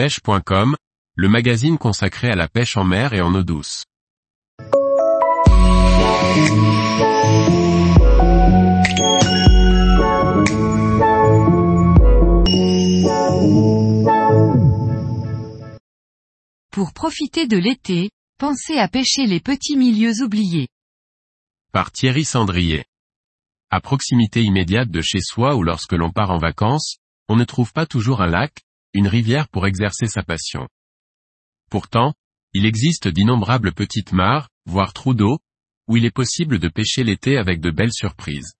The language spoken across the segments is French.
pêche.com, le magazine consacré à la pêche en mer et en eau douce. Pour profiter de l'été, pensez à pêcher les petits milieux oubliés. Par Thierry Sandrier. À proximité immédiate de chez soi ou lorsque l'on part en vacances, on ne trouve pas toujours un lac, une rivière pour exercer sa passion. Pourtant, il existe d'innombrables petites mares, voire trous d'eau, où il est possible de pêcher l'été avec de belles surprises.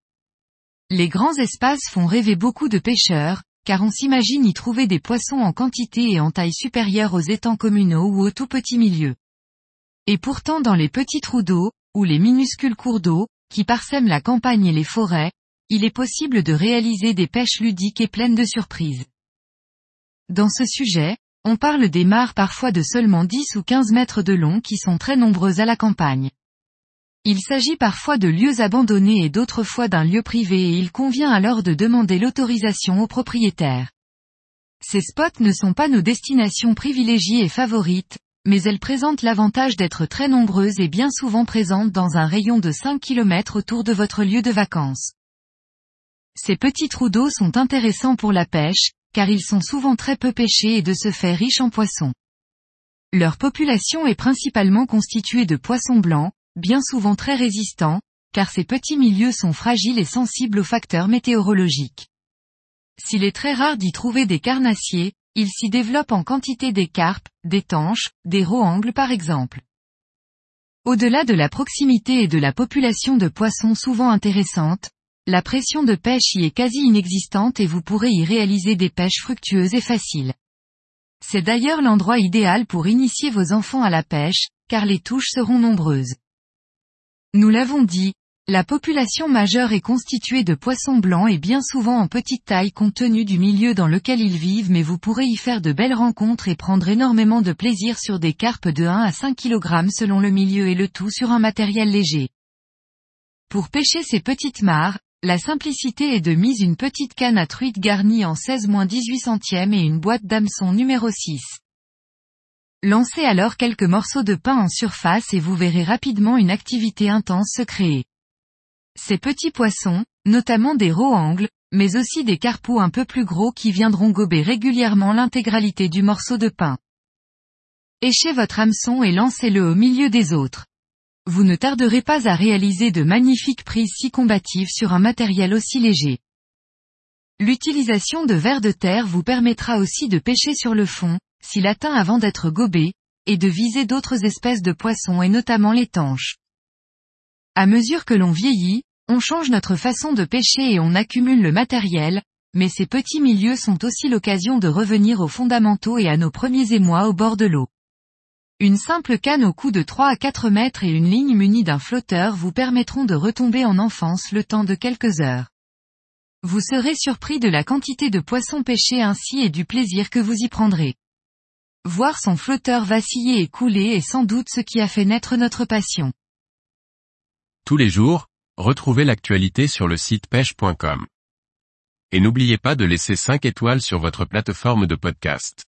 Les grands espaces font rêver beaucoup de pêcheurs, car on s'imagine y trouver des poissons en quantité et en taille supérieure aux étangs communaux ou aux tout petits milieux. Et pourtant dans les petits trous d'eau, ou les minuscules cours d'eau, qui parsèment la campagne et les forêts, il est possible de réaliser des pêches ludiques et pleines de surprises. Dans ce sujet, on parle des mares parfois de seulement 10 ou 15 mètres de long qui sont très nombreuses à la campagne. Il s'agit parfois de lieux abandonnés et d'autres fois d'un lieu privé et il convient alors de demander l'autorisation aux propriétaires. Ces spots ne sont pas nos destinations privilégiées et favorites, mais elles présentent l'avantage d'être très nombreuses et bien souvent présentes dans un rayon de 5 km autour de votre lieu de vacances. Ces petits trous d'eau sont intéressants pour la pêche, car ils sont souvent très peu pêchés et de ce fait riches en poissons. Leur population est principalement constituée de poissons blancs, bien souvent très résistants, car ces petits milieux sont fragiles et sensibles aux facteurs météorologiques. S'il est très rare d'y trouver des carnassiers, il s'y développe en quantité des carpes, des tanches, des roangles par exemple. Au-delà de la proximité et de la population de poissons souvent intéressante, la pression de pêche y est quasi inexistante et vous pourrez y réaliser des pêches fructueuses et faciles. C'est d'ailleurs l'endroit idéal pour initier vos enfants à la pêche, car les touches seront nombreuses. Nous l'avons dit, la population majeure est constituée de poissons blancs et bien souvent en petite taille compte tenu du milieu dans lequel ils vivent mais vous pourrez y faire de belles rencontres et prendre énormément de plaisir sur des carpes de 1 à 5 kg selon le milieu et le tout sur un matériel léger. Pour pêcher ces petites mares, la simplicité est de mise une petite canne à truite garnie en 16-18 centièmes et une boîte d'hameçon numéro 6. Lancez alors quelques morceaux de pain en surface et vous verrez rapidement une activité intense se créer. Ces petits poissons, notamment des roangles, mais aussi des carpous un peu plus gros qui viendront gober régulièrement l'intégralité du morceau de pain. Échez votre hameçon et lancez-le au milieu des autres. Vous ne tarderez pas à réaliser de magnifiques prises si combatives sur un matériel aussi léger. L'utilisation de vers de terre vous permettra aussi de pêcher sur le fond, s'il atteint avant d'être gobé, et de viser d'autres espèces de poissons et notamment les tanches. À mesure que l'on vieillit, on change notre façon de pêcher et on accumule le matériel, mais ces petits milieux sont aussi l'occasion de revenir aux fondamentaux et à nos premiers émois au bord de l'eau. Une simple canne au cou de 3 à 4 mètres et une ligne munie d'un flotteur vous permettront de retomber en enfance le temps de quelques heures. Vous serez surpris de la quantité de poissons pêchés ainsi et du plaisir que vous y prendrez. Voir son flotteur vaciller et couler est sans doute ce qui a fait naître notre passion. Tous les jours, retrouvez l'actualité sur le site pêche.com. Et n'oubliez pas de laisser 5 étoiles sur votre plateforme de podcast.